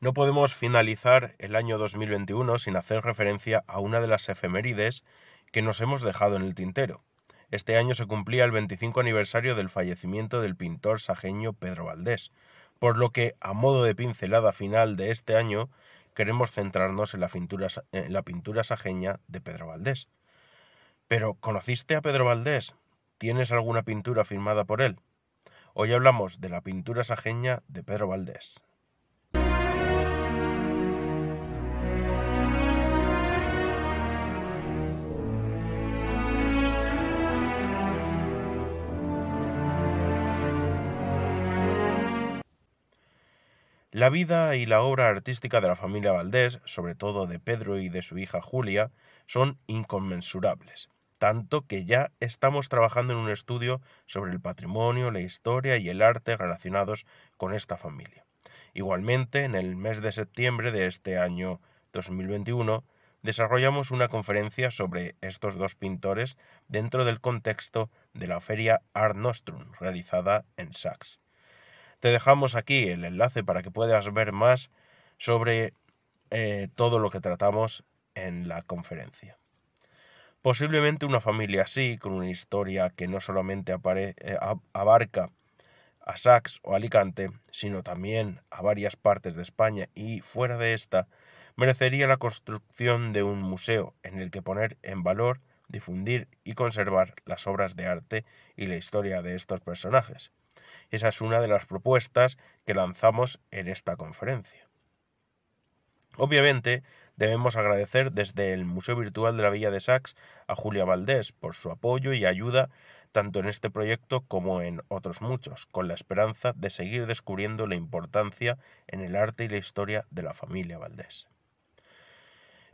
No podemos finalizar el año 2021 sin hacer referencia a una de las efemérides que nos hemos dejado en el tintero. Este año se cumplía el 25 aniversario del fallecimiento del pintor sajeño Pedro Valdés, por lo que, a modo de pincelada final de este año, queremos centrarnos en la pintura, en la pintura sajeña de Pedro Valdés. Pero, ¿conociste a Pedro Valdés? ¿Tienes alguna pintura firmada por él? Hoy hablamos de la pintura sajeña de Pedro Valdés. La vida y la obra artística de la familia Valdés, sobre todo de Pedro y de su hija Julia, son inconmensurables, tanto que ya estamos trabajando en un estudio sobre el patrimonio, la historia y el arte relacionados con esta familia. Igualmente, en el mes de septiembre de este año 2021, desarrollamos una conferencia sobre estos dos pintores dentro del contexto de la feria Art Nostrum realizada en Sachs. Te dejamos aquí el enlace para que puedas ver más sobre eh, todo lo que tratamos en la conferencia. Posiblemente una familia así, con una historia que no solamente eh, abarca a Sax o Alicante, sino también a varias partes de España y fuera de esta, merecería la construcción de un museo en el que poner en valor, difundir y conservar las obras de arte y la historia de estos personajes. Esa es una de las propuestas que lanzamos en esta conferencia. Obviamente, debemos agradecer desde el Museo Virtual de la Villa de Sax a Julia Valdés por su apoyo y ayuda tanto en este proyecto como en otros muchos, con la esperanza de seguir descubriendo la importancia en el arte y la historia de la familia Valdés.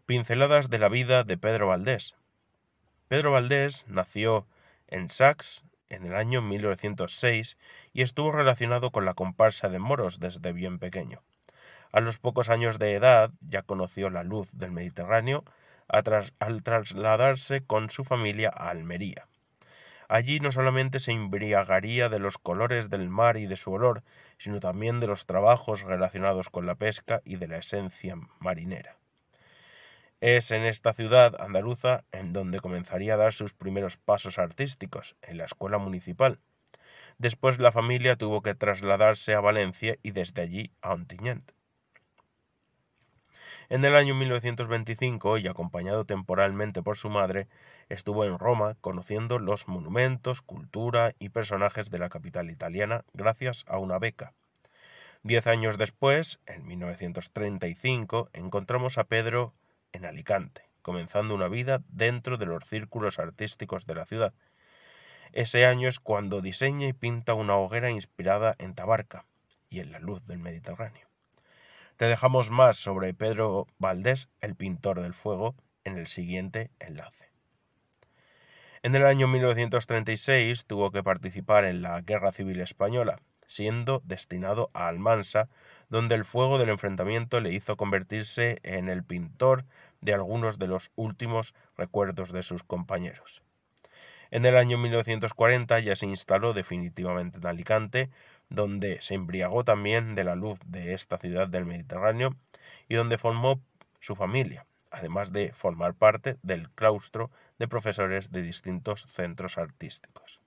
Pinceladas de la vida de Pedro Valdés. Pedro Valdés nació en Sax en el año 1906 y estuvo relacionado con la comparsa de moros desde bien pequeño. A los pocos años de edad ya conoció la luz del Mediterráneo al trasladarse con su familia a Almería. Allí no solamente se embriagaría de los colores del mar y de su olor, sino también de los trabajos relacionados con la pesca y de la esencia marinera. Es en esta ciudad andaluza en donde comenzaría a dar sus primeros pasos artísticos, en la escuela municipal. Después la familia tuvo que trasladarse a Valencia y desde allí a Ontinyent. En el año 1925, y acompañado temporalmente por su madre, estuvo en Roma conociendo los monumentos, cultura y personajes de la capital italiana gracias a una beca. Diez años después, en 1935, encontramos a Pedro en Alicante, comenzando una vida dentro de los círculos artísticos de la ciudad. Ese año es cuando diseña y pinta una hoguera inspirada en Tabarca y en la luz del Mediterráneo. Te dejamos más sobre Pedro Valdés, el pintor del fuego, en el siguiente enlace. En el año 1936 tuvo que participar en la Guerra Civil Española, siendo destinado a Almansa, donde el fuego del enfrentamiento le hizo convertirse en el pintor de algunos de los últimos recuerdos de sus compañeros. En el año 1940 ya se instaló definitivamente en Alicante, donde se embriagó también de la luz de esta ciudad del Mediterráneo y donde formó su familia, además de formar parte del claustro de profesores de distintos centros artísticos.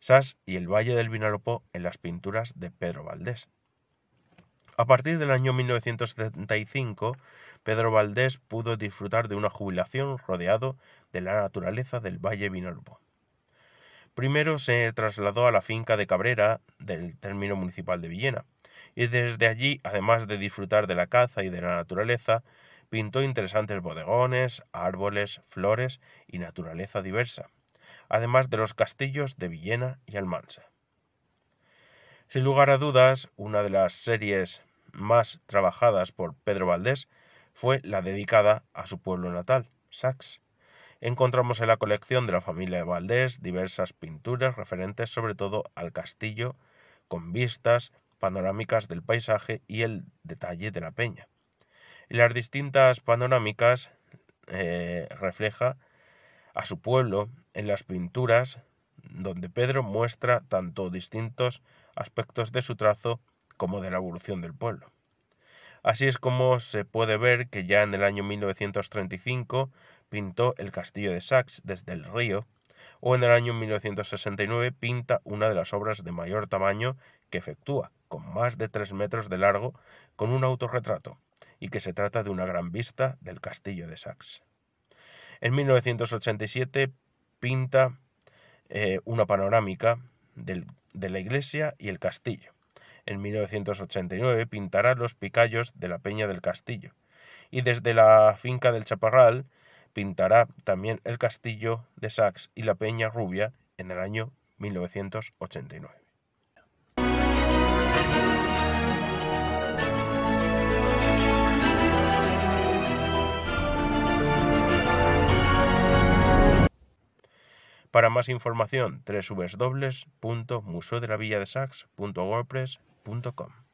Sas y el Valle del Vinalopó en las pinturas de Pedro Valdés. A partir del año 1975, Pedro Valdés pudo disfrutar de una jubilación rodeado de la naturaleza del Valle Vinalopó. Primero se trasladó a la finca de Cabrera del término municipal de Villena, y desde allí, además de disfrutar de la caza y de la naturaleza, pintó interesantes bodegones, árboles, flores y naturaleza diversa además de los castillos de Villena y Almansa. Sin lugar a dudas, una de las series más trabajadas por Pedro Valdés fue la dedicada a su pueblo natal, Sax. Encontramos en la colección de la familia Valdés diversas pinturas referentes sobre todo al castillo, con vistas panorámicas del paisaje y el detalle de la peña. En las distintas panorámicas eh, refleja a su pueblo en las pinturas donde Pedro muestra tanto distintos aspectos de su trazo como de la evolución del pueblo. Así es como se puede ver que ya en el año 1935 pintó el castillo de Sax desde el río, o en el año 1969 pinta una de las obras de mayor tamaño que efectúa, con más de 3 metros de largo, con un autorretrato, y que se trata de una gran vista del castillo de Sax. En 1987 pinta eh, una panorámica de la iglesia y el castillo. En 1989 pintará los picayos de la Peña del Castillo. Y desde la finca del Chaparral pintará también el castillo de Sax y la Peña Rubia en el año 1989. Para más información, www.museodelavilladesax.wordpress.com